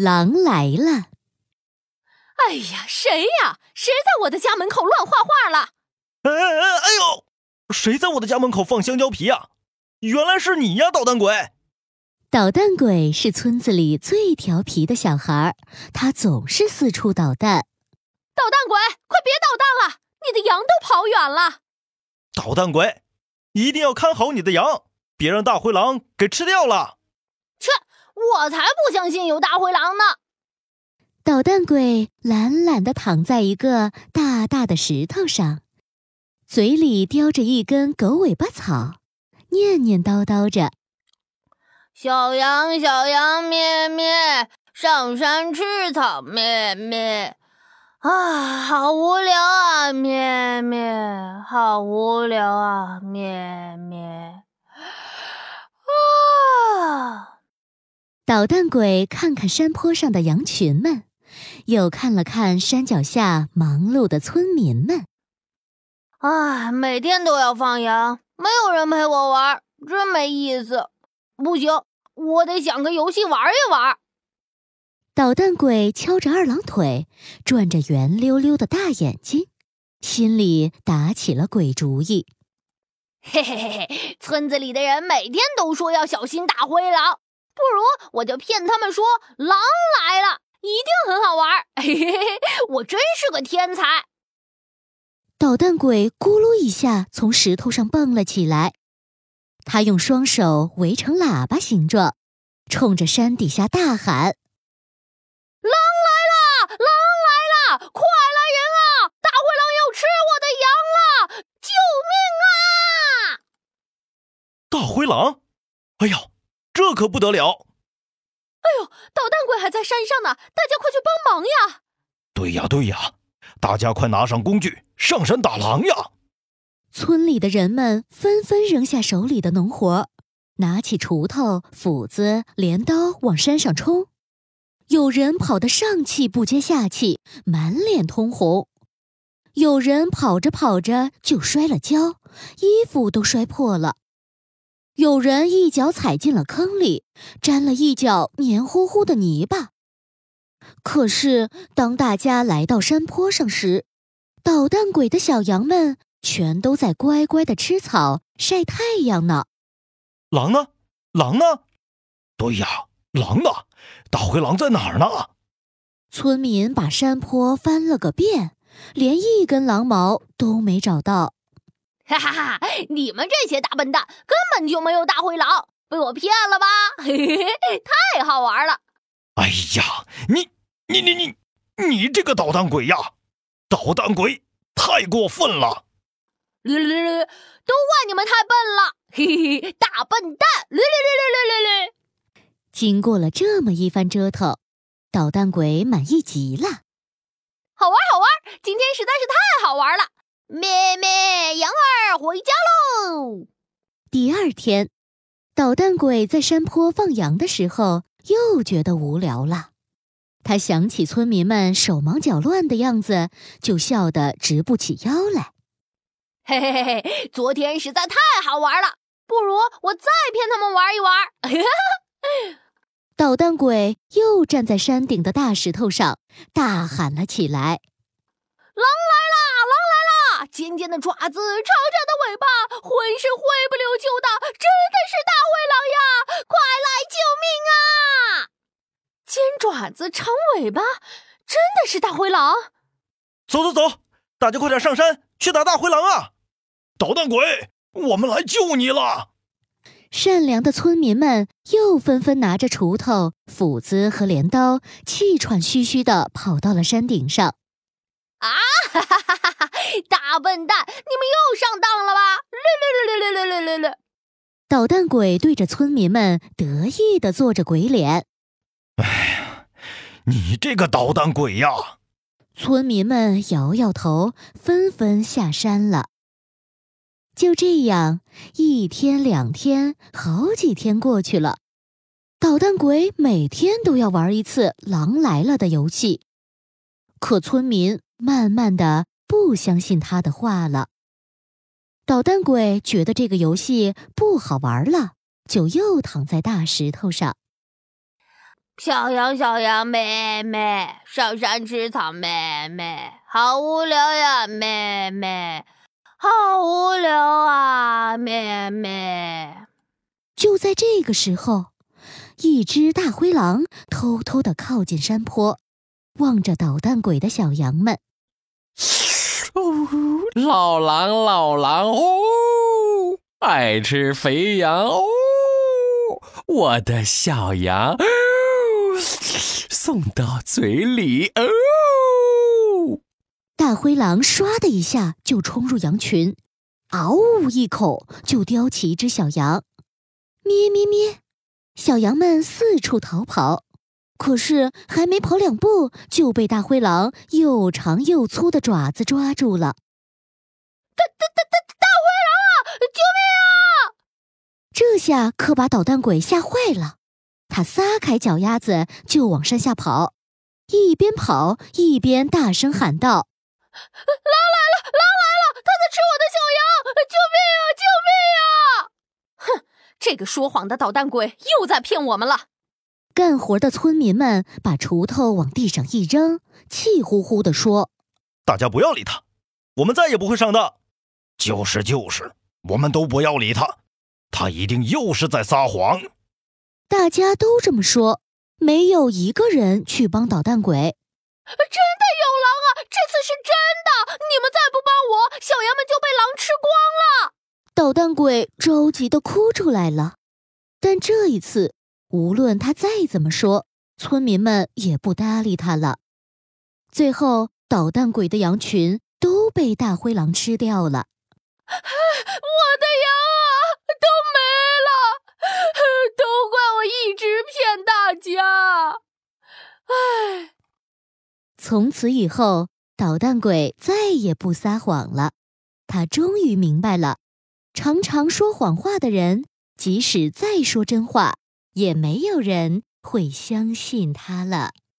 狼来了！哎呀，谁呀？谁在我的家门口乱画画了？哎哎哎！哎呦，谁在我的家门口放香蕉皮呀？原来是你呀，捣蛋鬼！捣蛋鬼是村子里最调皮的小孩，他总是四处捣蛋。捣蛋鬼，快别捣蛋了！你的羊都跑远了。捣蛋鬼，一定要看好你的羊，别让大灰狼给吃掉了。切，我才不相信有大灰狼呢！捣蛋鬼懒懒地躺在一个大大的石头上，嘴里叼着一根狗尾巴草，念念叨叨着：“小羊，小羊咩咩，上山吃草咩咩。”啊，好无聊啊！咩咩，好无聊啊！咩咩。啊！捣蛋鬼看看山坡上的羊群们，又看了看山脚下忙碌的村民们。啊，每天都要放羊，没有人陪我玩，真没意思。不行，我得想个游戏玩一玩。捣蛋鬼敲着二郎腿，转着圆溜溜的大眼睛，心里打起了鬼主意。嘿嘿嘿嘿，村子里的人每天都说要小心大灰狼，不如我就骗他们说狼来了，一定很好玩。嘿嘿嘿，我真是个天才！捣蛋鬼咕噜一下从石头上蹦了起来，他用双手围成喇叭形状，冲着山底下大喊。狼来了！狼来了！快来人啊！大灰狼要吃我的羊了！救命啊！大灰狼！哎呀，这可不得了！哎呦，捣蛋鬼还在山上呢，大家快去帮忙呀！对呀，对呀，大家快拿上工具，上山打狼呀！村里的人们纷纷扔下手里的农活，拿起锄头、斧子、镰刀往山上冲。有人跑得上气不接下气，满脸通红；有人跑着跑着就摔了跤，衣服都摔破了；有人一脚踩进了坑里，沾了一脚黏糊糊的泥巴。可是，当大家来到山坡上时，捣蛋鬼的小羊们全都在乖乖的吃草、晒太阳呢。狼呢？狼呢？对呀。狼呢？大灰狼在哪儿呢？村民把山坡翻了个遍，连一根狼毛都没找到。哈哈哈！你们这些大笨蛋，根本就没有大灰狼，被我骗了吧？嘿嘿嘿，太好玩了！哎呀，你你你你你这个捣蛋鬼呀！捣蛋鬼太过分了！略略略略，都怪你们太笨了！嘿嘿嘿，大笨蛋！略略略略略略略。经过了这么一番折腾，捣蛋鬼满意极了。好玩，好玩！今天实在是太好玩了！咩咩，羊儿回家喽！第二天，捣蛋鬼在山坡放羊的时候，又觉得无聊了。他想起村民们手忙脚乱的样子，就笑得直不起腰来。嘿嘿嘿嘿，昨天实在太好玩了，不如我再骗他们玩一玩。捣蛋鬼又站在山顶的大石头上，大喊了起来：“狼来啦！狼来啦！尖尖的爪子，长长的尾巴，浑身灰不溜秋的，真的是大灰狼呀！快来救命啊！尖爪子，长尾巴，真的是大灰狼！走走走，大家快点上山去打大灰狼啊！捣蛋鬼，我们来救你了！”善良的村民们又纷纷拿着锄头、斧子和镰刀，气喘吁吁地跑到了山顶上。啊哈哈哈哈哈！大笨蛋，你们又上当了吧？略略略略略略略略略！捣蛋鬼对着村民们得意的做着鬼脸。哎呀，你这个捣蛋鬼呀！村民们摇摇头，纷纷下山了。就这样，一天两天，好几天过去了。捣蛋鬼每天都要玩一次“狼来了”的游戏，可村民慢慢的不相信他的话了。捣蛋鬼觉得这个游戏不好玩了，就又躺在大石头上。小羊，小羊，妹妹，上山吃草，妹妹，好无聊呀，妹妹，好无聊啊，妹妹。就在这个时候，一只大灰狼偷偷的靠近山坡，望着捣蛋鬼的小羊们。哦，老狼，老狼哦，爱吃肥羊哦，我的小羊。送到嘴里哦！大灰狼唰的一下就冲入羊群，嗷呜一口就叼起一只小羊，咩咩咩，小羊们四处逃跑，可是还没跑两步就被大灰狼又长又粗的爪子抓住了。大大大大大灰狼啊！救命啊！这下可把捣蛋鬼吓坏了。他撒开脚丫子就往山下跑，一边跑一边大声喊道：“狼来了！狼来了！他在吃我的小羊！救命啊！救命啊！”哼，这个说谎的捣蛋鬼又在骗我们了。干活的村民们把锄头往地上一扔，气呼呼地说：“大家不要理他，我们再也不会上当。就是就是，我们都不要理他，他一定又是在撒谎。”大家都这么说，没有一个人去帮捣蛋鬼。真的有狼啊！这次是真的！你们再不帮我，小羊们就被狼吃光了。捣蛋鬼着急的哭出来了。但这一次，无论他再怎么说，村民们也不搭理他了。最后，捣蛋鬼的羊群都被大灰狼吃掉了。我的羊啊，都没了！都怪我一直骗大家，唉。从此以后，捣蛋鬼再也不撒谎了。他终于明白了，常常说谎话的人，即使再说真话，也没有人会相信他了。